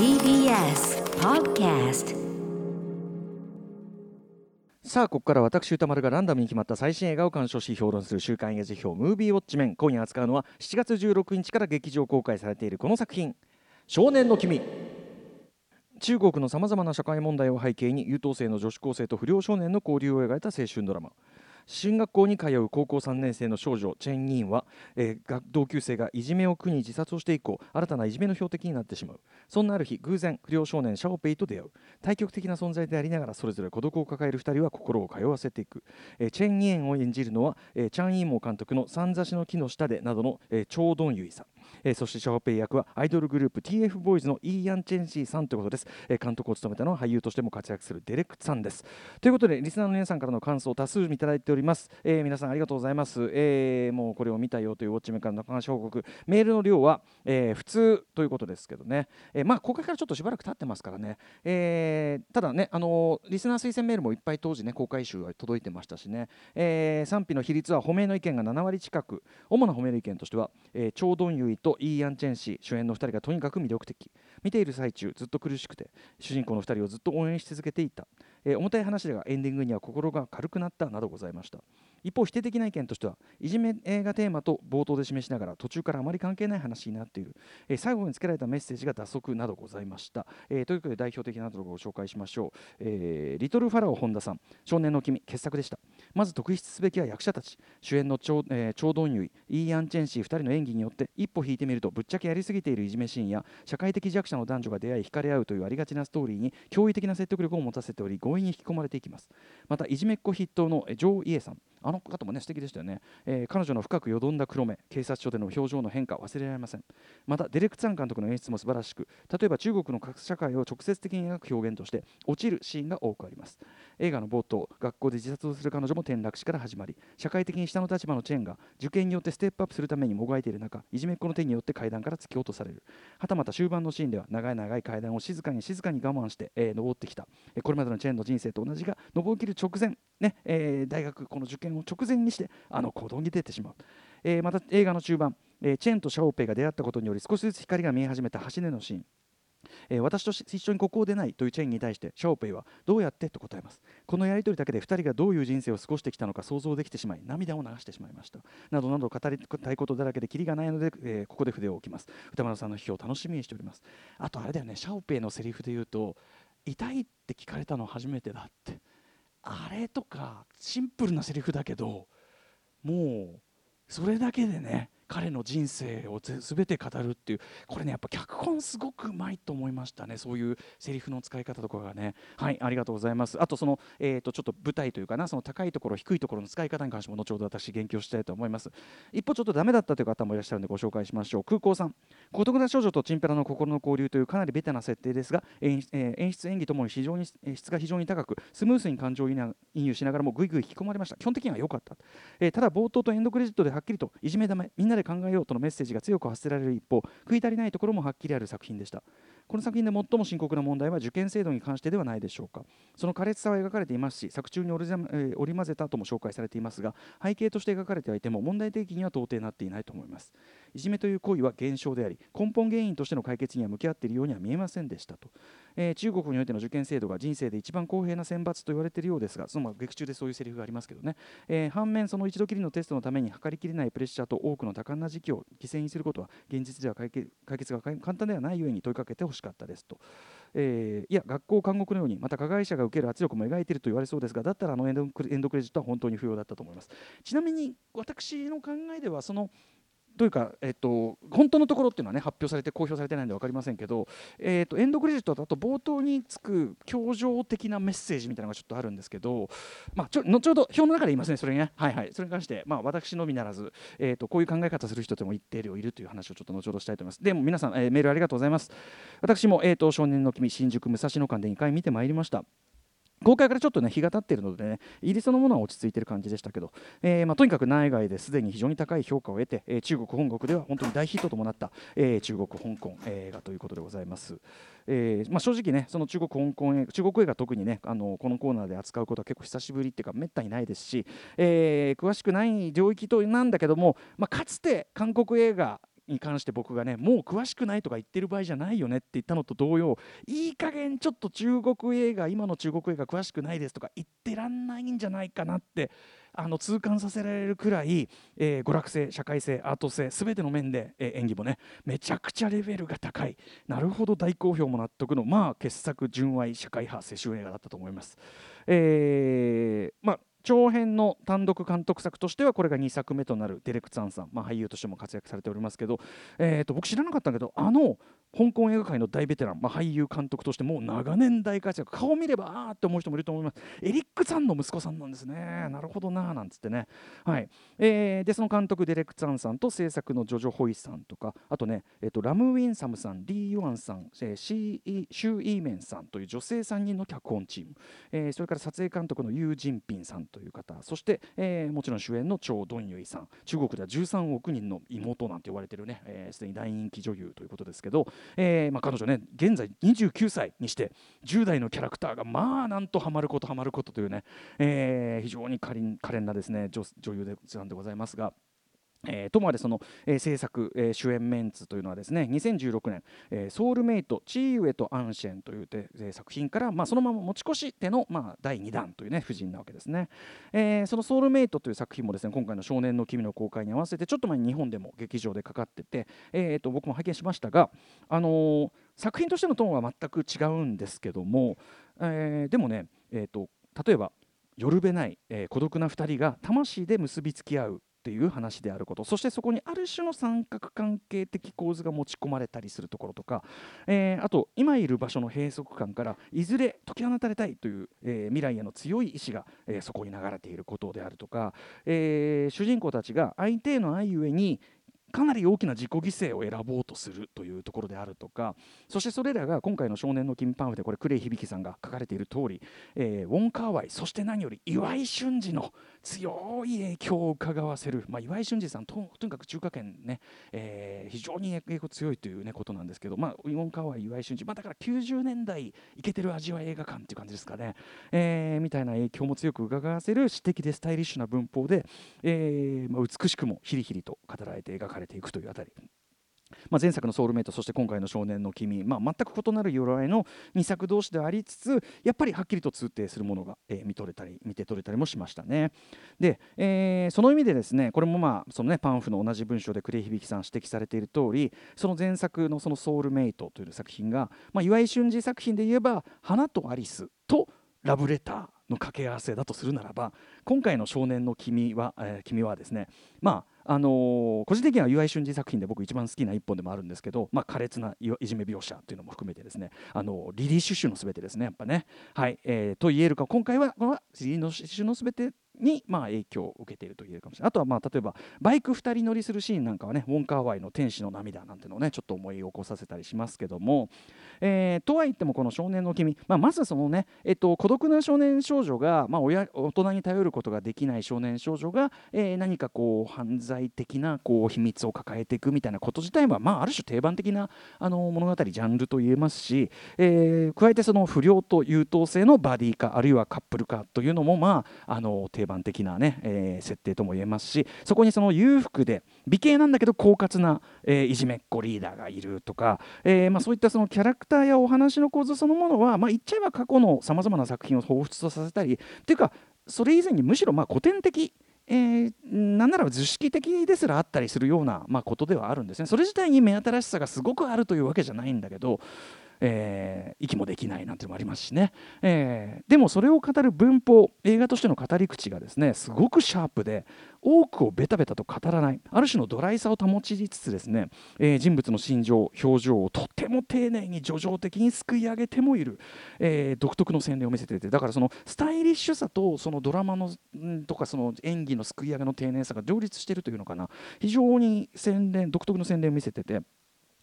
TBS Podcast さあここから私歌丸がランダムに決まった最新映画を鑑賞し評論する週刊映画辞表ムービーウォッチメン。今夜扱うのは7月16日から劇場公開されているこの作品「少年の君」中国のさまざまな社会問題を背景に優等生の女子高生と不良少年の交流を描いた青春ドラマ。進学校に通う高校3年生の少女チェン・ニーンは、えー同級生がいじめを苦に自殺をして以降新たないじめの標的になってしまう。そんなある日偶然不良少年シャオペイと出会う。対極的な存在でありながらそれぞれ孤独を抱える2人は心を通わせていく、えーチェン・ニエンを演じるのは、えーチャン・イーモー監督の「三座しの木の下で」などの、えーチョウ・ドンユイさんえーそしてシャオペイ役はアイドルグループ TF ボーイズのイーヤン・チェンシーさんということです、えー監督を務めたのは俳優としても活躍するデレクさんです。ということでリスナーの皆さんからの感想を多数いただいております、えー皆さんありがとうございます、えーもうこれを見たよというウォッチメからの話報告メールの量は、えー普通ということですけどね、えーまあ公開からちょっとしばらく経ってますからね、えーただねあのーリスナー推薦メールもいっぱい当時ね公開集は届いてましたしね、えー賛否の比率は褒めの意見が7割近く。主な褒める意見としては、えー、チョウ・ドンユイとイーアン・チェン氏主演の2人がとにかく魅力的。見ている最中ずっと苦しくて主人公の2人をずっと応援し続けていた、えー重たい話だがエンディングには心が軽くなったなどございました。一方否定的な意見としてはいじめ映画テーマと冒頭で示しながら途中からあまり関係ない話になっている、えー最後につけられたメッセージが脱足などございました、えーということで代表的なところをご紹介しましょう、えーリトルファラオ本田さん少年の君傑作でした。まず特筆すべきは役者たち。主演のチョウ,、えーチョウドンユイーヤン・チェンシー2人の演技によって一歩引いてみるとぶっちゃけやりすぎているいじめシーンや社会的弱者の男女が出会い惹かれ合うというありがちなストーリーに驚異的な説得力を持たせており強引に引き込まれていきます。またいじめっ子筆頭のジョー・イエさん。あの方もね素敵でしたよね、えー彼女の深くよどんだ黒目。警察署での表情の変化忘れられません。またデレクツァン監督の演出も素晴らしく。例えば中国の各社会を直接的に描く表現として落ちるシーンが多くあります。映画の冒頭学校で自殺をする彼女も転落死から始まり社会的に下の立場のチェーンが受験によってステップアップするためにもがいている中いじめっ子の手によって階段から突き落とされる。はたまた終盤のシーンでは長い長い階段を静かに静かに我慢して、えー登ってきた、えこれまでのチェーンの人生と同じが登りきる直前、ねえー大学この受験を直前にしてあの行動に出てしまう、えーまた映画の中盤、えーチェーンとシャオペイが出会ったことにより少しずつ光が見え始めた橋根のシーン。えー私と一緒にここを出ないというチェーンに対してシャオペイはどうやってと答えます。このやり取りだけで2人がどういう人生を過ごしてきたのか想像できてしまい涙を流してしまいました。などなど語りたいことだらけでキリがないので、えーここで筆を置きます。歌丸さんの批評を楽しみにしております。あとあれだよねシャオペイのセリフで言うと痛いって聞かれたの初めてだって。あれとかシンプルなセリフだけどもうそれだけでね彼の人生をぜ全て語るっていうこれねやっぱ脚本すごくうまいと思いましたね。そういうセリフの使い方とかがね。はいありがとうございます。あとその、えー、とちょっと舞台というかなその高いところ低いところの使い方に関しても後ほど私言及したいと思います。一方ちょっとダメだったという方もいらっしゃるのでご紹介しましょう。空港さん孤独な少女とチンペラの心の交流というかなりベタな設定ですが演,、えー演出演技ともに非常に質が非常に高くスムースに感情移入移入しながらもぐいぐい引き込まれました。基本的には良かった、えーただ冒頭とエンドクレジットではっきりといじめだめみんなでで考えようとのメッセージが強く発せられる一方食い足りないところもはっきりある作品でした。この作品で最も深刻な問題は受験制度に関してではないでしょうか。その苛烈さは描かれていますし作中に織りざまえー織り交ぜたとも紹介されていますが背景として描かれてはいても問題提起には到底なっていないと思います。いじめという行為は現象であり根本原因としての解決には向き合っているようには見えませんでしたと、えー中国においての受験制度が人生で一番公平な選抜と言われているようですがそのまあ劇中でそういうセリフがありますけどね、えー反面その一度きりのテストのために測りきれないプレッシャーと多くの多感な時期を犠牲にすることは現実では解決が簡単ではないゆえに問いかけてほしかったですと、えーいや学校監獄のようにまた加害者が受ける圧力も描いていると言われそうですがだったらあのエンドクレジットは本当に不要だったと思います。ちなみに私の考えではそのというか、えっと、本当のところっていうのはね発表されて公表されてないんで分かりませんけど、えっと、エンドクレジットだと冒頭につく教条的なメッセージみたいなのがちょっとあるんですけど、まあ、ちょ後ほど表の中で言いますねそれね。はいはい。それに関して、まあ、私のみならず、えっと、こういう考え方する人でも一定量いるという話をちょっと後ほどしたいと思います。でも皆さん、えーメールありがとうございます。私も、えっと、少年の君新宿武蔵野間で2回見てまいりました。公開からちょっとね日が経っているのでねイギリスのものは落ち着いている感じでしたけど、えーまあ、とにかく内外ですでに非常に高い評価を得て、えー中国本国では本当に大ヒットともなった、えー中国香港映画ということでございます。えーまあ、正直ねその中国香港映画中国映画特にねあのこのコーナーで扱うことは結構久しぶりっていうかめったにないですし、えー詳しくない領域となんだけども、まあ、かつて韓国映画に関して僕がねもう詳しくないとか言ってる場合じゃないよねって言ったのと同様いい加減ちょっと中国映画今の中国映画詳しくないですとか言ってらんないんじゃないかなってあの痛感させられるくらい、えー、娯楽性社会性アート性全ての面で、えー、演技もねめちゃくちゃレベルが高いなるほど大好評も納得のまあ傑作純愛社会派青春映画だったと思います。えー、まあ長編の単独監督作としてはこれが2作目となるデレク・ツァンさん、まあ、俳優としても活躍されておりますけど、えー、と僕知らなかったけどあの香港映画界の大ベテラン、まあ、俳優監督としてもう長年大活躍顔見ればああって思う人もいると思います。エリック・ツァンの息子さんなんですね。なるほどななんつってね。はい、えー、でその監督デレク・ツァンさんと制作のジョジョ・ホイさんとかあとね、えー、とラム・ウィンサムさんリー・ユアンさん、えー、シー・シュー・イーメンさんという女性3人の脚本チーム、えー、それから撮影監督のユー・ジンピンさんという方そして、えー、もちろん主演の張・ドンユイさん中国では13億人の妹なんて呼ばれてるねすで、えー、に大人気女優ということですけど、えーまあ、彼女ね現在29歳にして10代のキャラクターがまあなんとハマることハマることというね、えー、非常に可憐なですね女女優でなんでございますが。えー、ともあれその、えー、制作、えー、主演メンツというのはですね2016年、えー、ソウルメイトチーウェとアンシェンというて、えー、作品から、まあ、そのまま持ち越しての、まあ、第2弾というね夫人なわけですね、えー、そのソウルメイトという作品もですね今回の少年の君の公開に合わせてちょっと前に日本でも劇場でかかってて、えー、と僕も拝見しましたが、あのー、作品としてのトーンは全く違うんですけども、えー、でもね、えーと、例えばよるべない、えー、孤独な2人が魂で結びつき合うっていう話であること。そしてそこにある種の三角関係的構図が持ち込まれたりするところとか、えー、あと今いる場所の閉塞感からいずれ解き放たれたいという、えー、未来への強い意志が、えー、そこに流れていることであるとか、え主人公たちが相手への愛ゆえにかなり大きな自己犠牲を選ぼうとするというところであるとかそしてそれらが今回の少年の金パンフでこれクレイ響さんが書かれている通り、えー、ウォン・カーワイそして何より岩井俊二の強い影響を伺わせる、まあ、岩井俊二さんととにかく中華圏ね、えー、非常に影響強いという、ね、ことなんですけど、まあ、ウォン・カーワイ岩井俊二、まあ、だから90年代いけてる味わい映画館っていう感じですかね、えー、みたいな影響も強く伺わせる詩的でスタイリッシュな文法で、えーまあ、美しくもヒリヒリと語られて描かれれていくというあたりまあ、前作の「ソウルメイト」そして今回の「少年の君」まあ、全く異なる由来の2作同士でありつつやっぱりはっきりと通底するものが、えー、見とれたり見て取れたりもしましたね。で、えー、その意味でですねこれもまあそのねパンフの同じ文章で呉響さん指摘されている通りその前作のその「ソウルメイト」という作品が、まあ、岩井俊二作品で言えば「花とアリス」と「ラブレター」の掛け合わせだとするならば今回の「少年の君は」えー、君はですねまああのー、個人的には岩井俊二作品で僕一番好きな一本でもあるんですけど、まあ、苛烈ないじめ描写というのも含めてですねあのリリー・シュシュのすべてですねやっぱね、はいえー、と言えるか今回はこのリリー・シュシュのすべてにまあ影響を受けていると言えるかもしれない。あとはまあ例えばバイク2人乗りするシーンなんかはねウォン・カーワイの天使の涙なんてのをねちょっと思い起こさせたりしますけども、えー、とはいってもこの少年の君、まあ、まずそのね、えっと、孤独な少年少女が、まあ親、大人に頼ることができない少年少女が、えー、何かこう犯罪的なこう秘密を抱えていくみたいなこと自体は、まあ、ある種定番的なあの物語ジャンルと言えますし、えー、加えてその不良と優等生のバディ化あるいはカップル化というのも、まあ、あの定番的なね、えー、設定とも言えますしそこにその裕福で美形なんだけど狡猾な、えー、いじめっ子リーダーがいるとか、えーまあ、そういったそのキャラクターやお話の構図そのものは、まあ、言っちゃえば過去のさまざまな作品を彷彿とさせたりっていうかそれ以前にむしろまあ古典的えー、なんなら図式的ですらあったりするような、まあ、ことではあるんですね。それ自体に目新しさがすごくあるというわけじゃないんだけどえー、息もできないなんていうのもありますしね、えー、でもそれを語る文法映画としての語り口がですねすごくシャープで多くをベタベタと語らない。ある種のドライさを保ちつつですね、えー、人物の心情表情をとても丁寧に叙情的にすくい上げてもいる、えー、独特の洗礼を見せていてだからそのスタイリッシュさとそのドラマのとかその演技のすくい上げの丁寧さが両立しているというのかな。非常に洗練独特の洗礼を見せてて。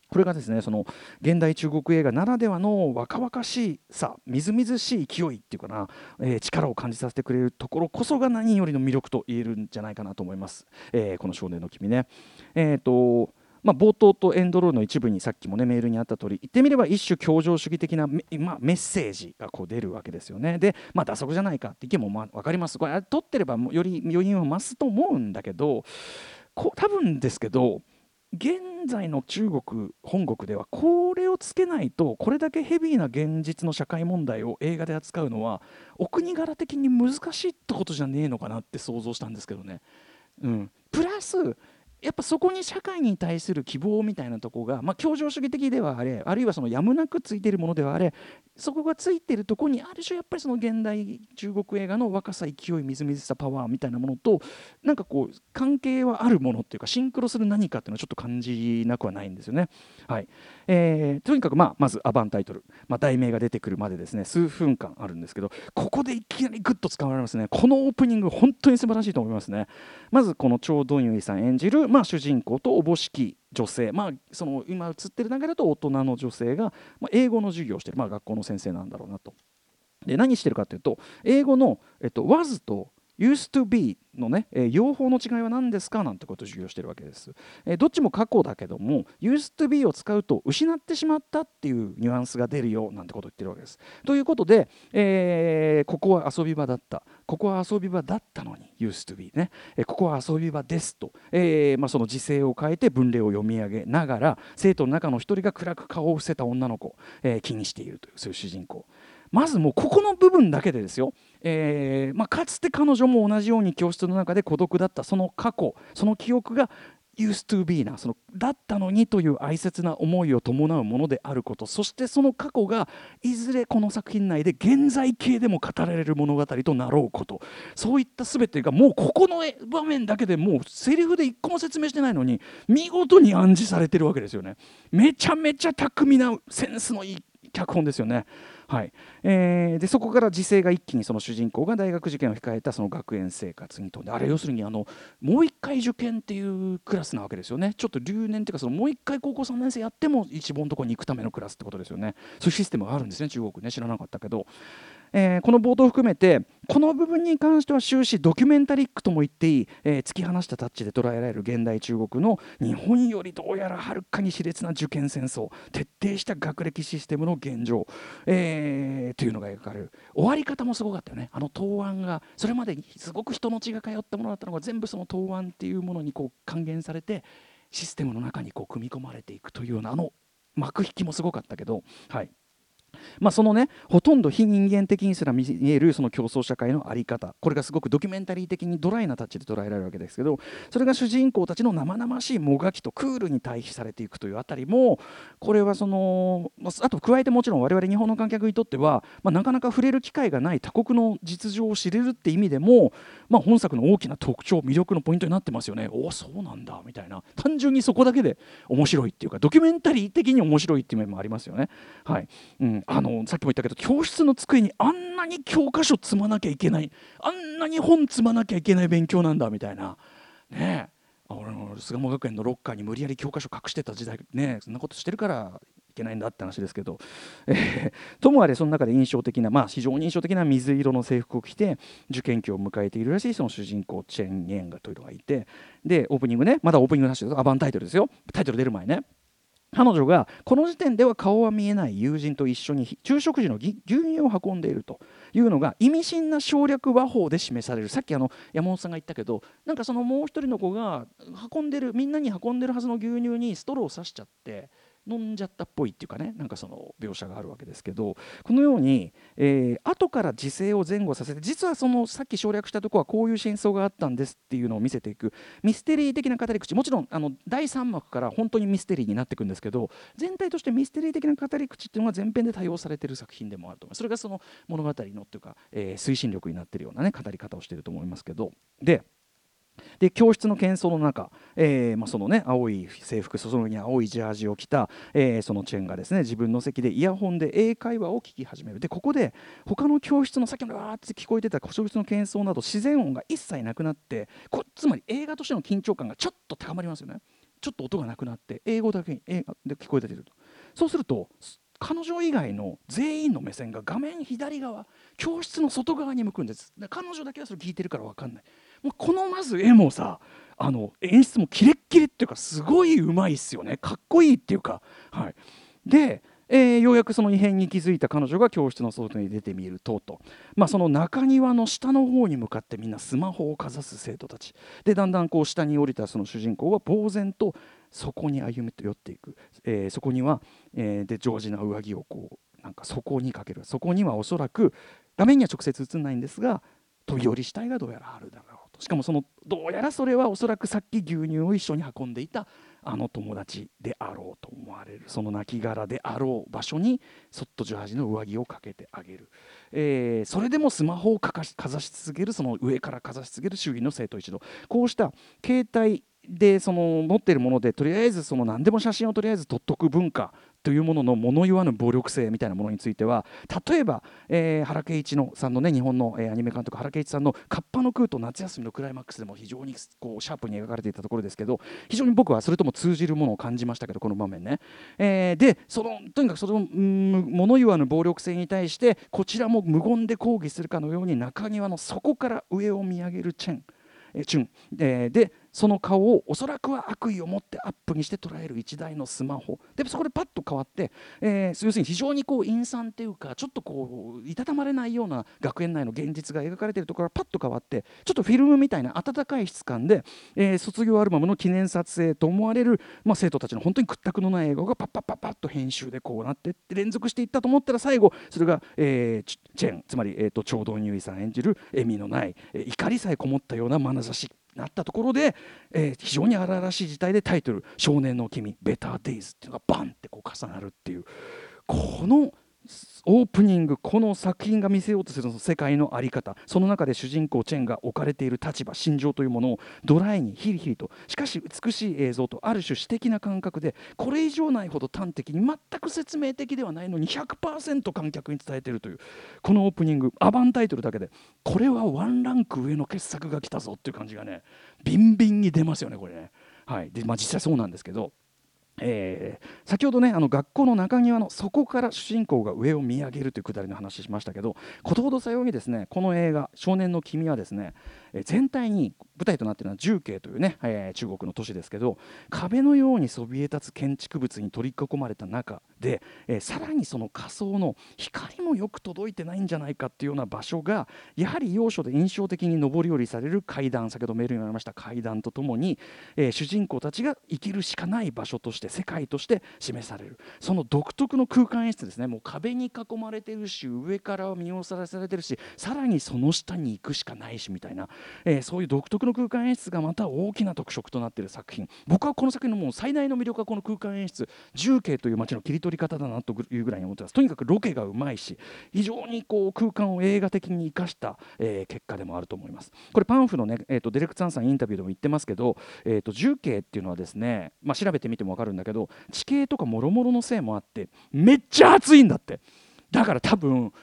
これがですねその現代中国映画ならではの若々しさみずみずしい勢いっていうかな、えー、力を感じさせてくれるところこそが何よりの魅力と言えるんじゃないかなと思います、えー、この少年の君ね。えーとまあ、冒頭とエンドロールの一部にさっきもねメールにあった通り言ってみれば一種協情主義的なメ,、まあ、メッセージがこう出るわけですよね。で、まあ、打足じゃないかって意見もまあ分かります。これ取ってればより余韻を増すと思うんだけどこ多分ですけど現在の中国本国ではこれをつけないとこれだけヘビーな現実の社会問題を映画で扱うのはお国柄的に難しいってことじゃねえのかなって想像したんですけどね。うん、プラスやっぱそこに社会に対する希望みたいなとこが、まあ、協情主義的ではあれあるいはそのやむなくついているものではあれそこがついているとこにある種やっぱりその現代中国映画の若さ勢いみずみずしさパワーみたいなものとなんかこう関係はあるものっていうかシンクロする何かっていうのはちょっと感じなくはないんですよね。はいえー、とにかく、まあ、まずアバンタイトル、まあ、題名が出てくるまでですね数分間あるんですけどここでいきなりグッと使われますねこのオープニング本当に素晴らしいと思いますね。まずこのチョウ・ドンユイさん演じる、まあ、主人公とおぼしき女性、まあ、その今映ってる中だと大人の女性が、まあ、英語の授業をしてる、まあ、学校の先生なんだろうなと。で何してるかというと英語の、えっと、was と used to be のね、えー、用法の違いは何ですか？なんてことを授業してるわけです、えー、どっちも過去だけども used to be を使うと失ってしまったっていうニュアンスが出るよなんてことを言ってるわけです。ということで、えー、ここは遊び場だった。ここは遊び場だったのに used to be ね、えここは遊び場ですと、えまあ、その時勢を変えて文例を読み上げながら生徒の中の一人が暗く顔を伏せた女の子、え気にしているというそういう主人公。まずもうここの部分だけでですよ。えーまあ、かつて彼女も同じように教室の中で孤独だったその過去その記憶が used to be なそのだったのにという哀切な思いを伴うものであること。そしてその過去がいずれこの作品内で現在形でも語られる物語となろうこと。そういった全てがもうここの場面だけでもうセリフで一個も説明してないのに見事に暗示されてるわけですよね。めちゃめちゃ巧みなセンスのいい脚本ですよね。はい。えー、でそこから時勢が一気にその主人公が大学受験を控えたその学園生活に飛んであれ要するにあのもう一回受験っていうクラスなわけですよね。ちょっと留年っていうかそのもう一回高校3年生やっても一番のところに行くためのクラスってことですよね。そういうシステムがあるんですね中国ね。知らなかったけど。えー、この冒頭を含めてこの部分に関しては終始ドキュメンタリックとも言っていい、えー、突き放したタッチで捉えられる現代中国の日本よりどうやらはるかに熾烈な受験戦争徹底した学歴システムの現状、えー、というのが描かれる終わり方もすごかったよねあの答案がそれまですごく人の血が通ったものだったのが全部その答案っていうものにこう還元されてシステムの中にこう組み込まれていくというようなあの幕引きもすごかったけどはい。まあ、そのねほとんど非人間的にすら見えるその競争社会の在り方。これがすごくドキュメンタリー的にドライなタッチで捉えられるわけですけどそれが主人公たちの生々しいもがきとクールに対比されていくというあたりもこれはそのあと加えてもちろん我々日本の観客にとっては、まあ、なかなか触れる機会がない他国の実情を知れるって意味でも、まあ、本作の大きな特徴魅力のポイントになってますよね。おおそうなんだみたいな。単純にそこだけで面白いっていうかドキュメンタリー的に面白いっていう面もありますよね。はい。うん、あのさっきも言ったけど教室の机にあんなに教科書積まなきゃいけないあんなに本積まなきゃいけない勉強なんだみたいな。ね俺の巣鴨学園のロッカーに無理やり教科書隠してた時代ねそんなことしてるからいけないんだって話ですけど、えー、ともあれその中で印象的なまあ非常に印象的な水色の制服を着て受験期を迎えているらしいその主人公チェン・イェンガというのがいて。でオープニングねまだオープニングなしですアバンタイトルですよ。タイトル出る前ね。彼女がこの時点では顔は見えない友人と一緒に昼食時の牛乳を運んでいるというのが意味深な省略和法で示される。さっきあの山本さんが言ったけどなんかそのもう一人の子が運んでるみんなに運んでるはずの牛乳にストローを刺しちゃって飲んじゃったっぽいっていうかねなんかその描写があるわけですけどこのように、えー、後から時勢を前後させて実はそのさっき省略したとこはこういう真相があったんですっていうのを見せていくミステリー的な語り口。もちろんあの第3幕から本当にミステリーになっていくんですけど全体としてミステリー的な語り口っていうのが前編で多用されてる作品でもあると思います。それがその物語のっていうか、えー、推進力になってるようなね語り方をしてると思いますけど。でで教室の喧騒の中、えーまあ、そのね青い制服そのに青いジャージを着た、えー、そのチェンがですね自分の席でイヤホンで英会話を聞き始める。でここで他の教室の先ほどわーって聞こえてた教室の喧騒など自然音が一切なくなってこつまり映画としての緊張感がちょっと高まりますよね。ちょっと音がなくなって英語だけに映画で聞こえてると。そうすると彼女以外の全員の目線が画面左側教室の外側に向くんです。彼女だけはそれ聞いてるから分かんない。もうこのまず絵もさあの演出もキレッキレっていうかすごいうまいっすよね。かっこいいっていうか、はい、でえー、ようやくその異変に気づいた彼女が教室の外に出てみるとと、まあ、その中庭の下の方に向かってみんなスマホをかざす生徒たち。でだんだんこう下に降りたその主人公は呆然とそこに歩み寄っていく、えー、そこには、えー、でジョージな上着をこうなんかそこにかける。そこにはおそらく画面には直接映んないんですが飛び降り死体がどうやらあるだろう。しかもそのどうやらそれはおそらくさっき牛乳を一緒に運んでいたあの友達であろうと思われるその亡骸であろう場所にそっと18の上着をかけてあげる、えー、それでもスマホをかざし続けるその上からかざし続ける周囲の生徒一同こうした携帯でその持っているものでとりあえずその何でも写真をとりあえず撮っとく文化というものの物言わぬ暴力性みたいなものについては例えば、えー、原敬一のさんのね日本の、えー、アニメ監督原敬一さんの「カッパの空と夏休みのクライマックス」でも非常にこうシャープに描かれていたところですけど非常に僕はそれとも通じるものを感じましたけどこの場面ね。えー、でそのとにかくその物言わぬ暴力性に対してこちらも無言で抗議するかのように中庭の底から上を見上げるチェン。えチュン、えー、でその顔をおそらくは悪意を持ってアップにして捉える1台のスマホ。でそこでパッと変わって、えー、要するに非常にこう陰惨っていうかちょっとこういたたまれないような学園内の現実が描かれているところがパッと変わってちょっとフィルムみたいな温かい質感で、えー、卒業アルバムの記念撮影と思われる、まあ、生徒たちの本当に屈託のない映画がパッパッパッパッと編集でこうなってって連続していったと思ったら最後それが、えー、チェンつまり、えーと、と長乳さん演じる笑みのない、えー、怒りさえこもったような眼差し。なったところで、えー、非常に荒々しい事態でタイトル「少年の君ベターデイズ」っていうのがバンってこう重なるっていうこのオープニングこの作品が見せようとするその世界の在り方。その中で主人公チェンが置かれている立場心情というものをドライにヒリヒリと。しかし美しい映像とある種詩的な感覚でこれ以上ないほど端的に全く説明的ではないのに100%観客に伝えているというこのオープニングアバンタイトルだけでこれはワンランク上の傑作が来たぞっていう感じがねビンビンに出ますよねこれね。はい。でまあ、実際そうなんですけど。えー、先ほどねあの学校の中庭の底から主人公が上を見上げるというくだりの話しましたけどことほどさようにですねこの映画「少年の君」はですね全体に舞台となっているのは重慶というね、え、中国の都市ですけど壁のようにそびえ立つ建築物に取り囲まれた中で、え、さらにその仮想の光もよく届いてないんじゃないかっていうような場所がやはり要所で印象的に上り下りされる階段先ほどメールにありました階段とともに、え、主人公たちが生きるしかない場所として世界として示される。その独特の空間演出ですね。もう壁に囲まれてるし上から見下ろされてるしさらにその下に行くしかないしみたいな、えー、そういう独特の空間演出がまた大きな特色となっている作品。僕はこの作品のもう最大の魅力はこの空間演出。重慶という街の切り取り方だなというぐらいに思ってます。とにかくロケがうまいし非常にこう空間を映画的に生かした、えー、結果でもあると思います。これパンフのね、えーと、ディレクターさんインタビューでも言ってますけど、えーと、重慶っていうのはですね、まあ、調べてみても分かるんだけど地形とかもろもろのせいもあってめっちゃ暑いんだって。だから多分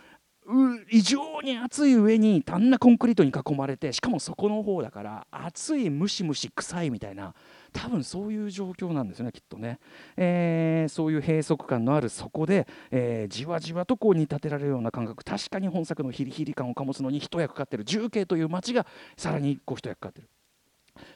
異常に暑い上にあんなコンクリートに囲まれてしかもそこの方だから暑いムシムシ臭いみたいな多分そういう状況なんですよねきっとね、えー、そういう閉塞感のあるそこで、えー、じわじわとこう煮立てられるような感覚。確かに本作のヒリヒリ感を醸すのに一役買ってる。重慶という街がさらにこう一役買ってる。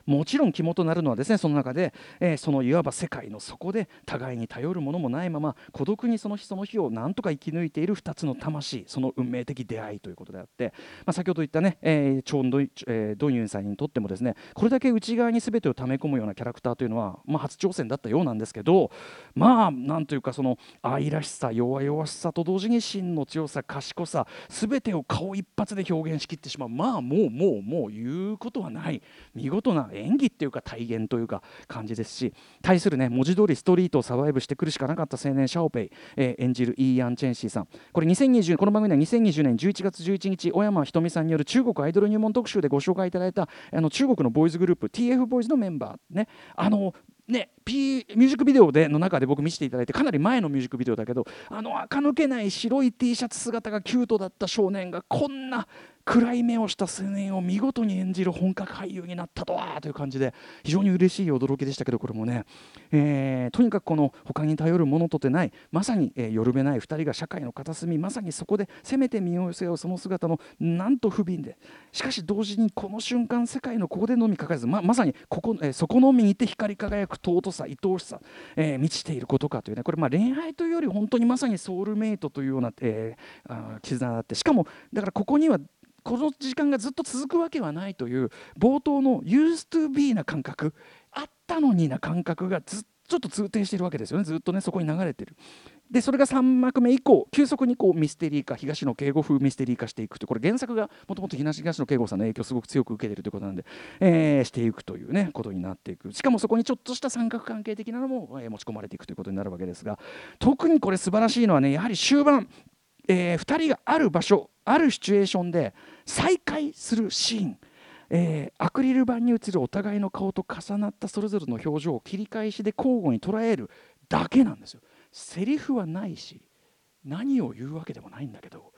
もちろん肝となるのはですねその中で、えー、そのいわば世界の底で互いに頼るものもないまま孤独にその日その日をなんとか生き抜いている2つの魂その運命的出会いということであって、まあ、先ほど言ったね、えー、チョンドイ、えー、ドンユンさんにとってもですねこれだけ内側に全てを溜め込むようなキャラクターというのは、まあ、初挑戦だったようなんですけどまあなんというかその愛らしさ弱々しさと同時に真の強さ賢さ全てを顔一発で表現しきってしまう。まあもうもうもう言うことはない。見事な演技っていうか体現というか感じですし対するね文字通りストリートをサバイブしてくるしかなかった青年シャオペイ、えー、演じるイーアン・チェンシーさん。これ2020この番組では2020年11月11日小山ひとみさんによる中国アイドル入門特集でご紹介いただいたあの中国のボーイズグループ TF ボーイズのメンバーね。あのね、P、ミュージックビデオでの中で僕見せていただいてかなり前のミュージックビデオだけどあの垢抜けない白い T シャツ姿がキュートだった少年がこんな暗い目をした青年を見事に演じる本格俳優になったとはという感じで非常に嬉しい驚きでしたけどこれもね、えー、とにかくこの他に頼るものとてないまさに、えー、よるべない2人が社会の片隅まさにそこでせめて身を寄せ合うその姿のなんと不憫で。しかし同時にこの瞬間世界のここでのみかかずままさにここ、えー、そこのみにて光り輝く尊さ愛おしさ、えー、満ちていることかというね。これまあ恋愛というより本当にまさにソウルメイトというような、えー、あ絆があって。しかもだからここにはこの時間がずっと続くわけはないという冒頭の used to be な感覚あったのにな感覚がずっとちょっと通底しているわけですよねずっとねそこに流れてる。でそれが3幕目以降急速にこうミステリー化東野敬吾風ミステリー化していくとこれ原作がもともと東野敬吾さんの影響をすごく強く受けているということなんで、えー、していくというねことになっていく。しかもそこにちょっとした三角関係的なのも、えー、持ち込まれていくということになるわけですが特にこれ素晴らしいのはねやはり終盤、えー、2人がある場所あるシチュエーションで再会するシーンえー、アクリル板に映るお互いの顔と重なったそれぞれの表情を切り返しで交互に捉えるだけなんですよ。セリフはないし何を言うわけでもないんだけど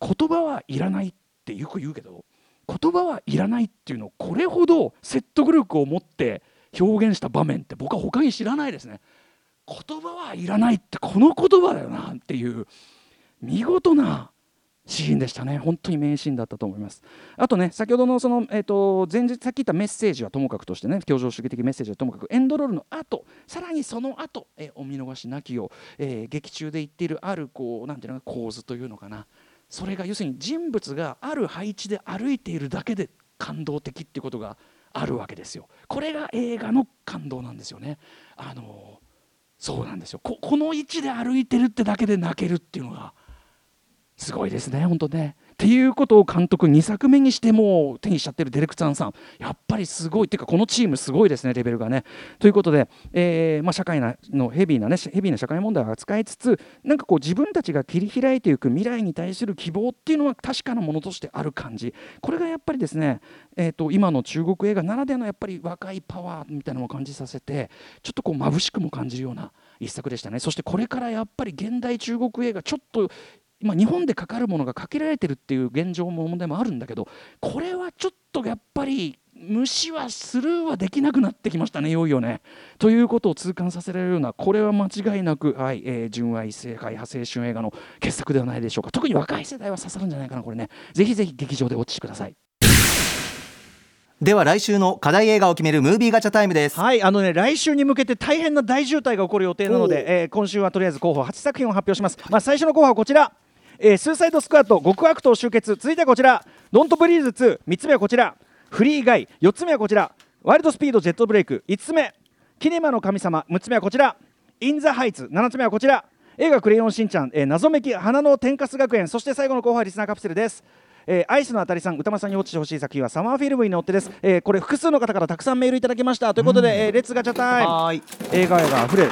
言葉はいらないってよく言うけど言葉はいらないっていうのをこれほど説得力を持って表現した場面って僕は他に知らないですね。言葉はいらないってこの言葉だよなっていう見事なシーンでしたね。本当に名シーンだったと思います。あとね先ほどのその、えーと、前日さっき言ったメッセージはともかくとしてね教場主義的メッセージはともかくエンドロールの後さらにその後、えー、お見逃しなきを、えー、劇中で言っているあるこうなんていうのか構図というのかな。それが要するに人物がある配置で歩いているだけで感動的っていうことがあるわけですよ。これが映画の感動なんですよね。あのそうなんですよ。ここの位置で歩いてるってだけで泣けるっていうのがすごいですね、本当ね。っていうことを監督2作目にしても手にしちゃってるデレクツァンさんやっぱりすごいっていうかこのチームすごいですねレベルがね。ということで、えーまあ、社会のヘビーなねヘビーな社会問題を扱いつつなんかこう自分たちが切り開いていく未来に対する希望っていうのは確かなものとしてある感じこれがやっぱりですね、えーと、今の中国映画ならではのやっぱり若いパワーみたいなのを感じさせてちょっとこう眩しくも感じるような一作でしたねそしてこれからやっぱり現代中国映画ちょっと今日本でかかるものがかけられてるっていう現状も問題もあるんだけどこれはちょっとやっぱり無視はスルーはできなくなってきましたねいよいよね。ということを痛感させられるようなこれは間違いなく、はいえー、純愛性開派青春映画の傑作ではないでしょうか。特に若い世代は刺さるんじゃないかなこれね。ぜひぜひ劇場でお待ちください。では来週の課題映画を決めるムービーガチャタイムです。はいあのね来週に向けて大変な大渋滞が起こる予定なので、えー、今週はとりあえず候補8作品を発表します、まあ、最初の候補はこちらえー、スーサイドスクワット極悪党集結。続いてはこちら。ドントブリーズ23つ目はこちら。フリーガイ。4つ目はこちら。ワイルドスピードジェットブレイク。5つ目。キネマの神様。6つ目はこちら。インザハイツ。7つ目はこちら。映画クレヨンしんちゃん、えー、謎めき花の天かす学園。そして最後の後輩リスナーカプセルです。えー、アイスのあたりさん。歌間さんに落ちてほしい作品はサマーフィルムに乗ってです、えー、これ複数の方からたくさんメールいただきました。ということで、えー、レッツガチャタイム映画映画あふれ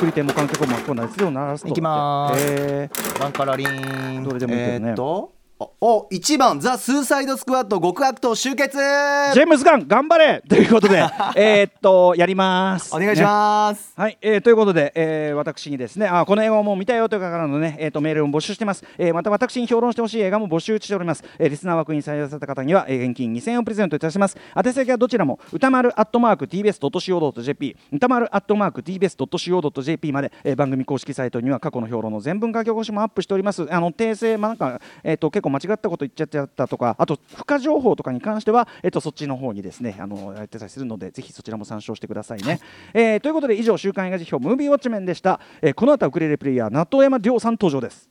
作り手も観客も巻き込んだ熱量鳴らすといきます、えー、ワンカラリン。どれでもいいけどね、えーお1番ザ・スーサイドスクワット極悪党集結。ジェームズ・ガン頑張れ。ということで えっとやります。お願いします、ね、はい、えー、ということで、えー、私にですねあこの映画をもう見たよという方からのね、えーと、メールを募集してます、えー、また私に評論してほしい映画も募集しております、えー、リスナー枠に採用された方には、えー、現金2000円をプレゼントいたします。宛先はどちらも歌丸アットマーク TBS.CO.JP 歌丸アットマーク TBS.CO.JP まで、えー、番組公式サイトには過去の評論の全文書き起こしもアップしております。あの訂正まあなんかえっ、ー、と結構間違ったこと言っちゃったとかあと付加情報とかに関しては、えっと、そっちの方にですねあのやってたりするのでぜひそちらも参照してくださいね。はい、えー、ということで以上週刊映画辞表ムービーウォッチメンでした、えー、この後ウクレレプレイヤー納豆山亮さん登場です。